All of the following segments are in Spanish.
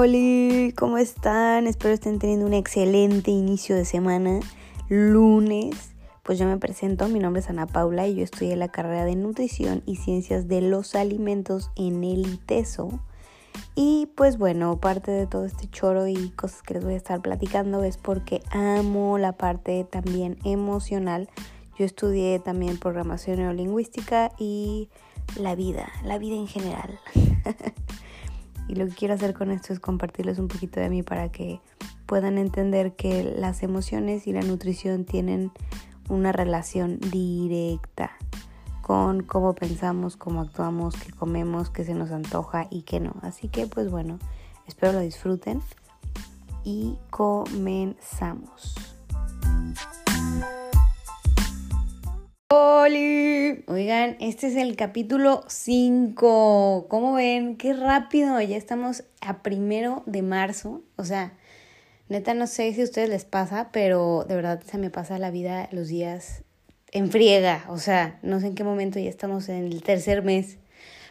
Hola, ¿cómo están? Espero estén teniendo un excelente inicio de semana. Lunes, pues yo me presento, mi nombre es Ana Paula y yo estudié la carrera de Nutrición y Ciencias de los Alimentos en el ITESO. Y pues bueno, parte de todo este choro y cosas que les voy a estar platicando es porque amo la parte también emocional. Yo estudié también programación neurolingüística y la vida, la vida en general. Y lo que quiero hacer con esto es compartirles un poquito de mí para que puedan entender que las emociones y la nutrición tienen una relación directa con cómo pensamos, cómo actuamos, qué comemos, qué se nos antoja y qué no. Así que pues bueno, espero lo disfruten y comenzamos. Oigan, este es el capítulo 5. ¿Cómo ven? Qué rápido. Ya estamos a primero de marzo. O sea, neta no sé si a ustedes les pasa, pero de verdad se me pasa la vida los días en friega. O sea, no sé en qué momento ya estamos en el tercer mes.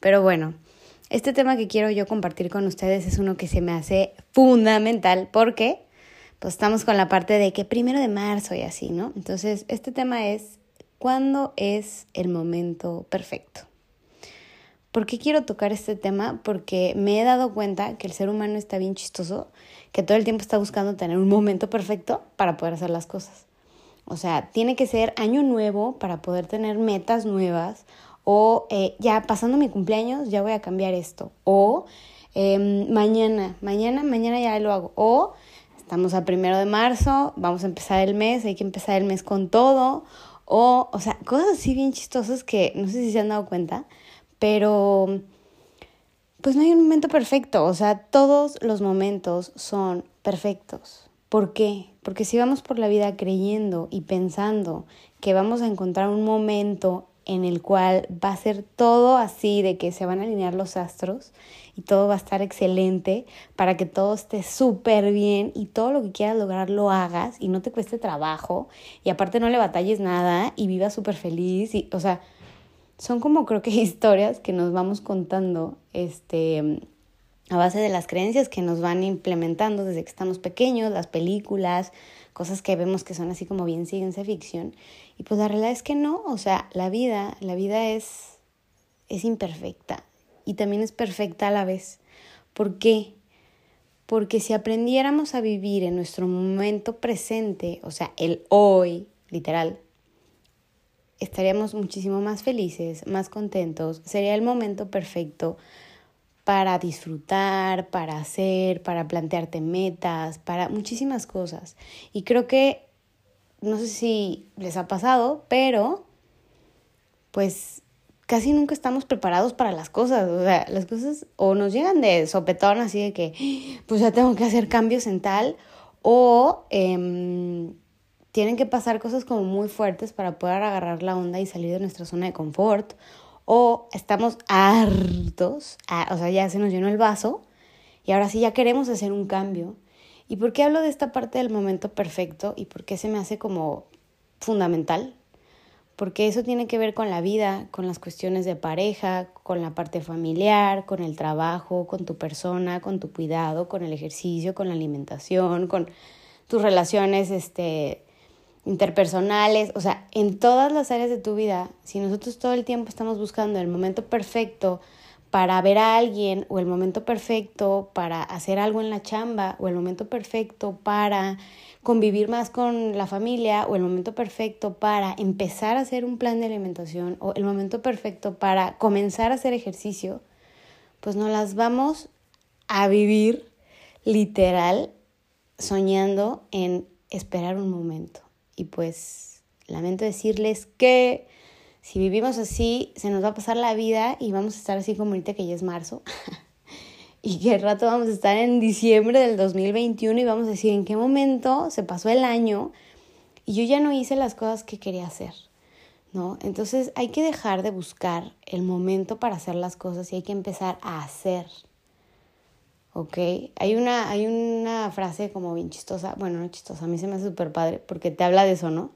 Pero bueno, este tema que quiero yo compartir con ustedes es uno que se me hace fundamental porque pues estamos con la parte de que primero de marzo y así, ¿no? Entonces, este tema es ¿Cuándo es el momento perfecto? ¿Por qué quiero tocar este tema? Porque me he dado cuenta que el ser humano está bien chistoso, que todo el tiempo está buscando tener un momento perfecto para poder hacer las cosas. O sea, tiene que ser año nuevo para poder tener metas nuevas o eh, ya pasando mi cumpleaños ya voy a cambiar esto o em, mañana, mañana, mañana ya lo hago o estamos a primero de marzo, vamos a empezar el mes, hay que empezar el mes con todo o, o sea, cosas así bien chistosas que no sé si se han dado cuenta, pero pues no hay un momento perfecto. O sea, todos los momentos son perfectos. ¿Por qué? Porque si vamos por la vida creyendo y pensando que vamos a encontrar un momento en el cual va a ser todo así, de que se van a alinear los astros y todo va a estar excelente para que todo esté súper bien y todo lo que quieras lograr lo hagas y no te cueste trabajo y aparte no le batalles nada y vivas súper feliz y, o sea, son como creo que historias que nos vamos contando, este, a base de las creencias que nos van implementando desde que estamos pequeños, las películas, cosas que vemos que son así como bien ciencia ficción. Y pues la realidad es que no, o sea, la vida, la vida es, es imperfecta y también es perfecta a la vez. ¿Por qué? Porque si aprendiéramos a vivir en nuestro momento presente, o sea, el hoy, literal, estaríamos muchísimo más felices, más contentos, sería el momento perfecto para disfrutar, para hacer, para plantearte metas, para muchísimas cosas. Y creo que, no sé si les ha pasado, pero pues casi nunca estamos preparados para las cosas. O sea, las cosas o nos llegan de sopetón, así de que, pues ya tengo que hacer cambios en tal, o em, tienen que pasar cosas como muy fuertes para poder agarrar la onda y salir de nuestra zona de confort, o estamos hartos, o sea, ya se nos llenó el vaso y ahora sí ya queremos hacer un cambio. ¿Y por qué hablo de esta parte del momento perfecto y por qué se me hace como fundamental? Porque eso tiene que ver con la vida, con las cuestiones de pareja, con la parte familiar, con el trabajo, con tu persona, con tu cuidado, con el ejercicio, con la alimentación, con tus relaciones este, interpersonales, o sea, en todas las áreas de tu vida, si nosotros todo el tiempo estamos buscando el momento perfecto para ver a alguien o el momento perfecto para hacer algo en la chamba o el momento perfecto para convivir más con la familia o el momento perfecto para empezar a hacer un plan de alimentación o el momento perfecto para comenzar a hacer ejercicio, pues nos las vamos a vivir literal soñando en esperar un momento. Y pues lamento decirles que si vivimos así, se nos va a pasar la vida y vamos a estar así como ahorita que ya es marzo. y que rato vamos a estar en diciembre del 2021 y vamos a decir en qué momento se pasó el año y yo ya no hice las cosas que quería hacer. ¿No? Entonces hay que dejar de buscar el momento para hacer las cosas y hay que empezar a hacer. ¿ok? Hay una, hay una frase como bien chistosa, bueno, no chistosa, a mí se me hace súper padre porque te habla de eso, ¿no?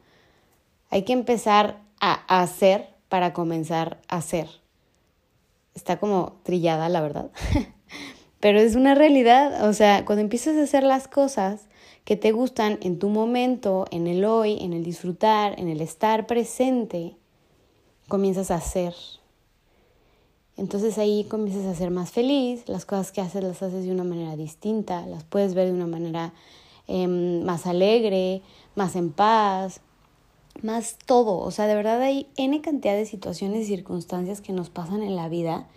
Hay que empezar a hacer para comenzar a hacer. Está como trillada, la verdad. pero es una realidad, o sea, cuando empiezas a hacer las cosas que te gustan en tu momento, en el hoy, en el disfrutar, en el estar presente, comienzas a hacer. Entonces ahí comienzas a ser más feliz, las cosas que haces las haces de una manera distinta, las puedes ver de una manera em, más alegre, más en paz, más todo. O sea, de verdad hay N cantidad de situaciones y circunstancias que nos pasan en la vida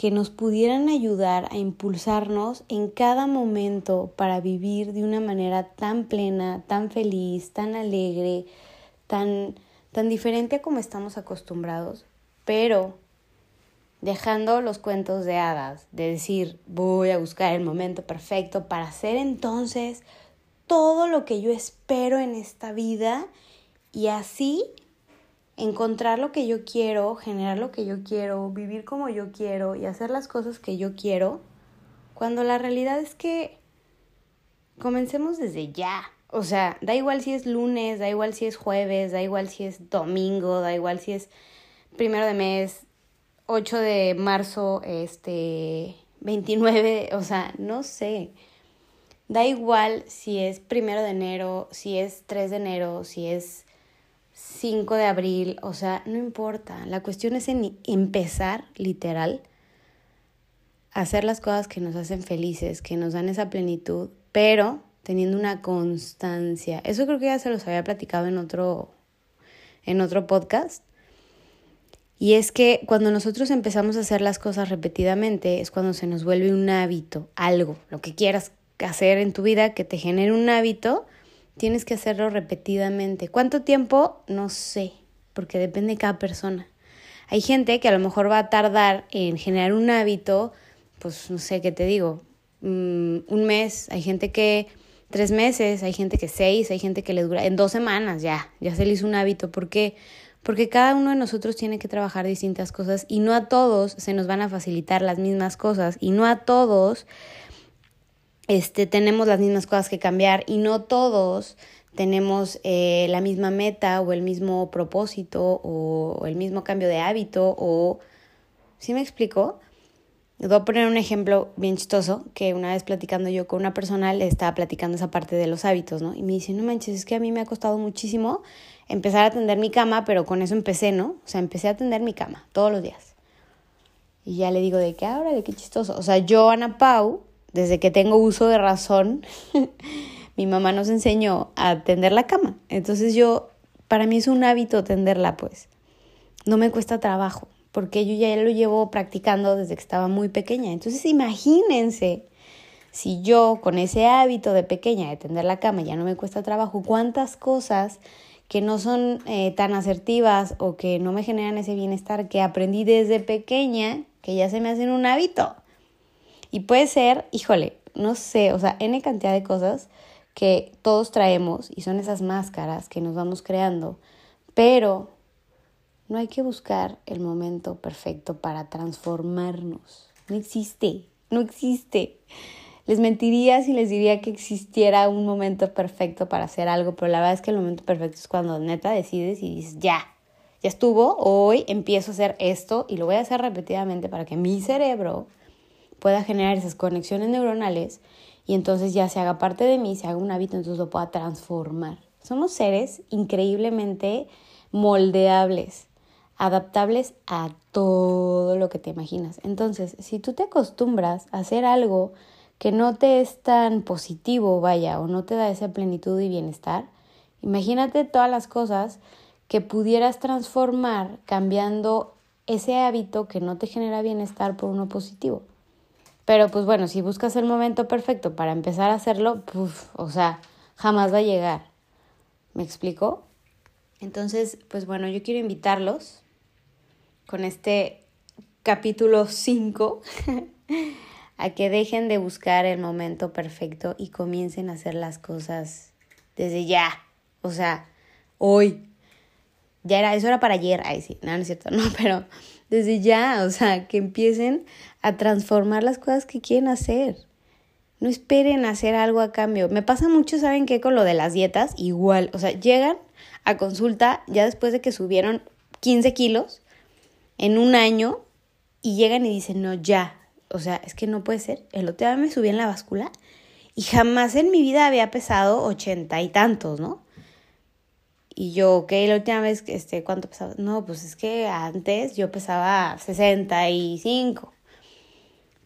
que nos pudieran ayudar a impulsarnos en cada momento para vivir de una manera tan plena, tan feliz, tan alegre, tan, tan diferente a como estamos acostumbrados, pero dejando los cuentos de hadas, de decir voy a buscar el momento perfecto para hacer entonces todo lo que yo espero en esta vida y así encontrar lo que yo quiero, generar lo que yo quiero, vivir como yo quiero y hacer las cosas que yo quiero, cuando la realidad es que comencemos desde ya. O sea, da igual si es lunes, da igual si es jueves, da igual si es domingo, da igual si es primero de mes, 8 de marzo, este, 29, o sea, no sé. Da igual si es primero de enero, si es 3 de enero, si es 5 de abril, o sea, no importa. La cuestión es en empezar, literal, a hacer las cosas que nos hacen felices, que nos dan esa plenitud, pero teniendo una constancia. Eso creo que ya se los había platicado en otro, en otro podcast. Y es que cuando nosotros empezamos a hacer las cosas repetidamente es cuando se nos vuelve un hábito, algo, lo que quieras hacer en tu vida que te genere un hábito tienes que hacerlo repetidamente. ¿Cuánto tiempo? No sé, porque depende de cada persona. Hay gente que a lo mejor va a tardar en generar un hábito, pues no sé qué te digo, mm, un mes, hay gente que tres meses, hay gente que seis, hay gente que le dura, en dos semanas ya, ya se le hizo un hábito. ¿Por qué? Porque cada uno de nosotros tiene que trabajar distintas cosas y no a todos se nos van a facilitar las mismas cosas y no a todos este, tenemos las mismas cosas que cambiar y no todos tenemos eh, la misma meta o el mismo propósito o, el mismo cambio de hábito o... ¿Sí me explico? voy a poner un ejemplo bien chistoso que una vez platicando yo con una persona le estaba platicando esa parte de los hábitos, ¿no? Y me dice, no manches, es que a mí me ha costado muchísimo empezar a atender mi cama, pero con eso empecé, ¿no? O sea, empecé a atender mi cama todos los días. Y ya le digo de qué ahora, de qué chistoso. O sea, yo, Ana Pau, desde que tengo uso de razón, mi mamá nos enseñó a tender la cama. Entonces yo, para mí es un hábito tenderla, pues. No me cuesta trabajo, porque yo ya lo llevo practicando desde que estaba muy pequeña. Entonces imagínense, si yo con ese hábito de pequeña de tender la cama ya no me cuesta trabajo, cuántas cosas que no son eh, tan asertivas o que no me generan ese bienestar que aprendí desde pequeña, que ya se me hacen un hábito. Y puede ser, híjole, no sé, o sea, N cantidad de cosas que todos traemos y son esas máscaras que nos vamos creando, pero no hay que buscar el momento perfecto para transformarnos. No existe, no existe. Les mentiría si les diría que existiera un momento perfecto para hacer algo, pero la verdad es que el momento perfecto es cuando neta decides y dices, ya, ya estuvo, hoy empiezo a hacer esto y lo voy a hacer repetidamente para que mi cerebro pueda generar esas conexiones neuronales y entonces ya se haga parte de mí, se haga un hábito, entonces lo pueda transformar. Somos seres increíblemente moldeables, adaptables a todo lo que te imaginas. Entonces, si tú te acostumbras a hacer algo que no te es tan positivo, vaya, o no te da esa plenitud y bienestar, imagínate todas las cosas que pudieras transformar cambiando ese hábito que no te genera bienestar por uno positivo. Pero pues bueno, si buscas el momento perfecto para empezar a hacerlo, pues, o sea, jamás va a llegar. ¿Me explico? Entonces, pues bueno, yo quiero invitarlos con este capítulo 5 a que dejen de buscar el momento perfecto y comiencen a hacer las cosas desde ya. O sea, hoy. Ya era, eso era para ayer. Ay, sí, no, no es cierto, no, pero desde ya, o sea, que empiecen a transformar las cosas que quieren hacer. No esperen hacer algo a cambio. Me pasa mucho, ¿saben qué? Con lo de las dietas, igual. O sea, llegan a consulta ya después de que subieron 15 kilos en un año y llegan y dicen, no, ya, o sea, es que no puede ser. El otro día me subí en la báscula y jamás en mi vida había pesado ochenta y tantos, ¿no? Y yo, ok, la última vez, este, ¿cuánto pesaba? No, pues es que antes yo pesaba 65.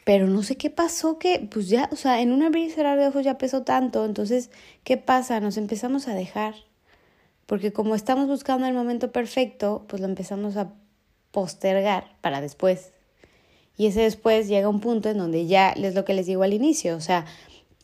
Pero no sé qué pasó que, pues ya, o sea, en un abrir y cerrar de ojos ya pesó tanto. Entonces, ¿qué pasa? Nos empezamos a dejar. Porque como estamos buscando el momento perfecto, pues lo empezamos a postergar para después. Y ese después llega un punto en donde ya es lo que les digo al inicio, o sea,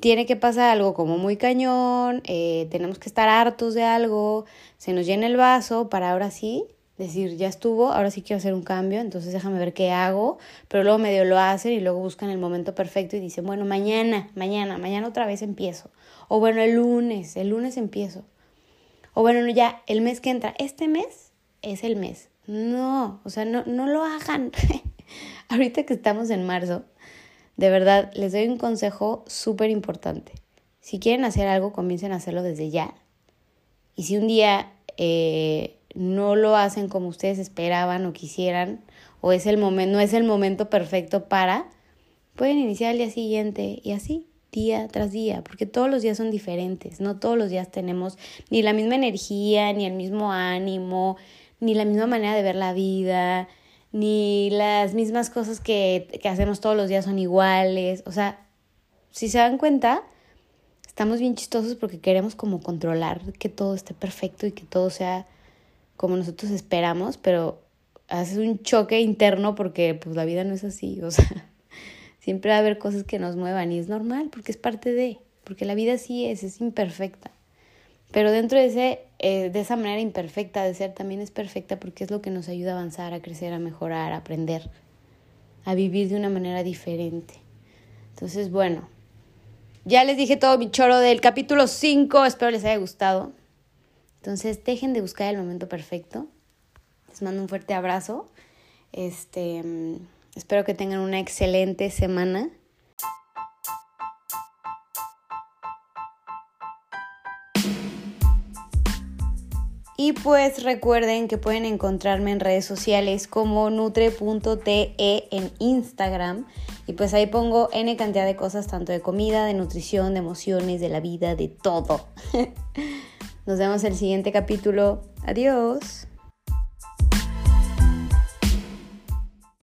tiene que pasar algo como muy cañón, eh, tenemos que estar hartos de algo, se nos llena el vaso para ahora sí decir, ya estuvo, ahora sí quiero hacer un cambio, entonces déjame ver qué hago, pero luego medio lo hacen y luego buscan el momento perfecto y dicen, bueno, mañana, mañana, mañana otra vez empiezo, o bueno, el lunes, el lunes empiezo, o bueno, ya, el mes que entra, este mes es el mes. No, o sea, no, no lo hagan. Ahorita que estamos en marzo, de verdad, les doy un consejo súper importante. Si quieren hacer algo, comiencen a hacerlo desde ya. Y si un día eh, no lo hacen como ustedes esperaban o quisieran, o es el momento, no es el momento perfecto para, pueden iniciar el día siguiente y así, día tras día, porque todos los días son diferentes, no todos los días tenemos ni la misma energía, ni el mismo ánimo, ni la misma manera de ver la vida, ni las mismas cosas que, que hacemos todos los días son iguales. O sea, si se dan cuenta, estamos bien chistosos porque queremos como controlar que todo esté perfecto y que todo sea como nosotros esperamos, pero hace un choque interno porque pues la vida no es así, o sea, siempre va a haber cosas que nos muevan y es normal porque es parte de, porque la vida sí es, es imperfecta. Pero dentro de, ese, eh, de esa manera imperfecta de ser también es perfecta porque es lo que nos ayuda a avanzar, a crecer, a mejorar, a aprender, a vivir de una manera diferente. Entonces, bueno, ya les dije todo mi choro del capítulo 5, espero les haya gustado. Entonces, dejen de buscar el momento perfecto. Les mando un fuerte abrazo. Este, mm, espero que tengan una excelente semana. Y pues recuerden que pueden encontrarme en redes sociales como nutre.te en Instagram. Y pues ahí pongo N cantidad de cosas, tanto de comida, de nutrición, de emociones, de la vida, de todo. Nos vemos en el siguiente capítulo. Adiós.